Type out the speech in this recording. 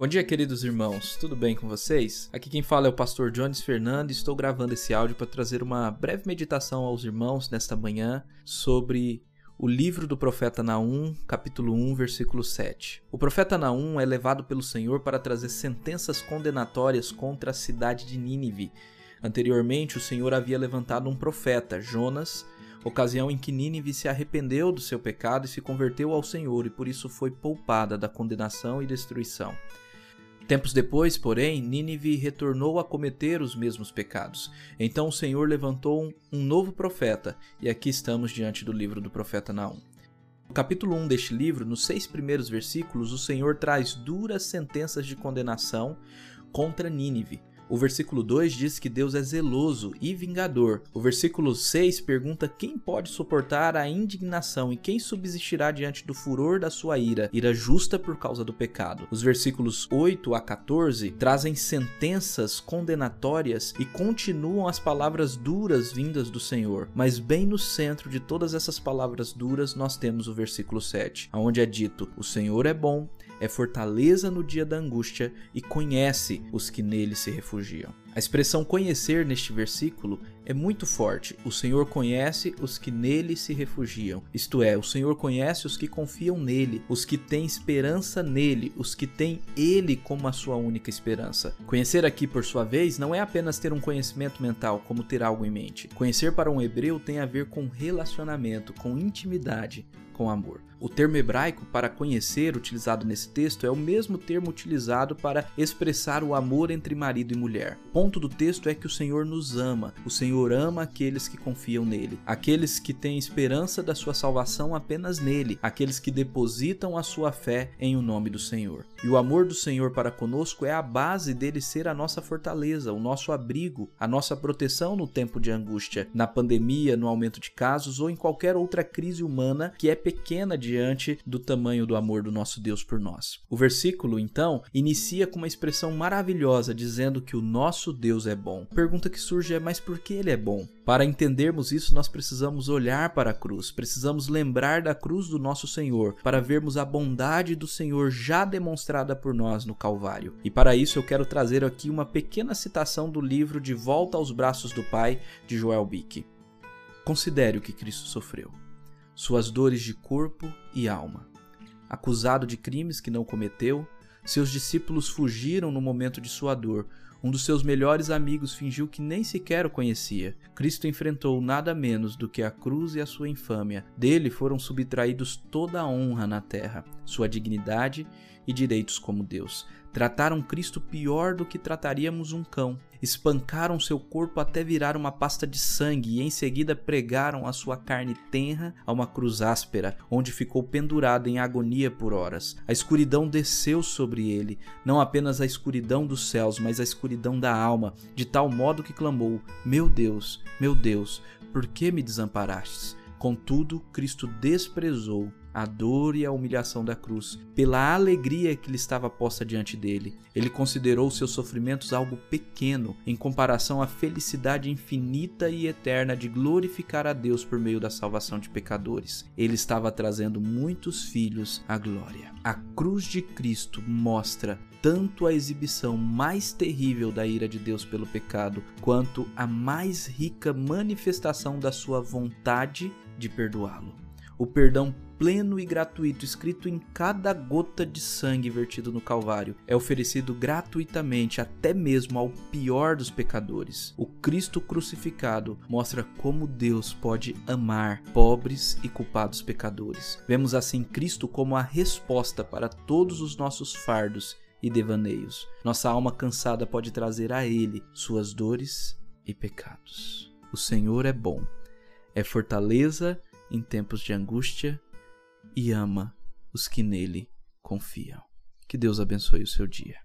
Bom dia, queridos irmãos. Tudo bem com vocês? Aqui quem fala é o pastor Jones Fernando e estou gravando esse áudio para trazer uma breve meditação aos irmãos nesta manhã sobre o livro do profeta Naum, capítulo 1, versículo 7. O profeta Naum é levado pelo Senhor para trazer sentenças condenatórias contra a cidade de Nínive. Anteriormente, o Senhor havia levantado um profeta, Jonas, ocasião em que Nínive se arrependeu do seu pecado e se converteu ao Senhor e por isso foi poupada da condenação e destruição. Tempos depois, porém, Nínive retornou a cometer os mesmos pecados. Então o Senhor levantou um novo profeta, e aqui estamos diante do livro do profeta Naum. No capítulo 1 deste livro, nos seis primeiros versículos, o Senhor traz duras sentenças de condenação contra Nínive, o versículo 2 diz que Deus é zeloso e vingador. O versículo 6 pergunta quem pode suportar a indignação e quem subsistirá diante do furor da sua ira, ira justa por causa do pecado. Os versículos 8 a 14 trazem sentenças condenatórias e continuam as palavras duras vindas do Senhor. Mas bem no centro de todas essas palavras duras nós temos o versículo 7, onde é dito: O Senhor é bom é fortaleza no dia da angústia e conhece os que nele se refugiam. A expressão conhecer neste versículo é muito forte. O Senhor conhece os que nele se refugiam. Isto é, o Senhor conhece os que confiam nele, os que têm esperança nele, os que têm ele como a sua única esperança. Conhecer aqui, por sua vez, não é apenas ter um conhecimento mental, como ter algo em mente. Conhecer para um hebreu tem a ver com relacionamento, com intimidade, com amor. O termo hebraico para conhecer, utilizado nesse texto, é o mesmo termo utilizado para expressar o amor entre marido e mulher. O ponto do texto é que o Senhor nos ama. O Senhor ama aqueles que confiam nele, aqueles que têm esperança da sua salvação apenas nele, aqueles que depositam a sua fé em o nome do Senhor. E o amor do Senhor para conosco é a base dele ser a nossa fortaleza, o nosso abrigo, a nossa proteção no tempo de angústia, na pandemia, no aumento de casos ou em qualquer outra crise humana que é pequena diante do tamanho do amor do nosso Deus por nós. O versículo, então, inicia com uma expressão maravilhosa dizendo que o nosso Deus é bom. A pergunta que surge é: mas por que ele é bom? Para entendermos isso, nós precisamos olhar para a cruz, precisamos lembrar da cruz do nosso Senhor, para vermos a bondade do Senhor já demonstrada por nós no Calvário. E para isso eu quero trazer aqui uma pequena citação do livro De Volta aos Braços do Pai, de Joel Bick. Considere o que Cristo sofreu suas dores de corpo e alma. Acusado de crimes que não cometeu, seus discípulos fugiram no momento de sua dor. Um dos seus melhores amigos fingiu que nem sequer o conhecia. Cristo enfrentou nada menos do que a cruz e a sua infâmia. Dele foram subtraídos toda a honra na terra, sua dignidade e direitos como Deus. Trataram Cristo pior do que trataríamos um cão. Espancaram seu corpo até virar uma pasta de sangue e em seguida pregaram a sua carne tenra a uma cruz áspera, onde ficou pendurado em agonia por horas. A escuridão desceu sobre ele, não apenas a escuridão dos céus, mas a escuridão da alma, de tal modo que clamou: Meu Deus, meu Deus, por que me desamparastes? Contudo, Cristo desprezou a dor e a humilhação da cruz, pela alegria que lhe estava posta diante dele. Ele considerou seus sofrimentos algo pequeno em comparação à felicidade infinita e eterna de glorificar a Deus por meio da salvação de pecadores. Ele estava trazendo muitos filhos à glória. A cruz de Cristo mostra tanto a exibição mais terrível da ira de Deus pelo pecado, quanto a mais rica manifestação da sua vontade de perdoá-lo. O perdão pleno e gratuito escrito em cada gota de sangue vertido no Calvário é oferecido gratuitamente até mesmo ao pior dos pecadores. O Cristo crucificado mostra como Deus pode amar pobres e culpados pecadores. Vemos assim Cristo como a resposta para todos os nossos fardos e devaneios. Nossa alma cansada pode trazer a Ele suas dores e pecados. O Senhor é bom, é fortaleza em tempos de angústia e ama os que nele confiam. Que Deus abençoe o seu dia.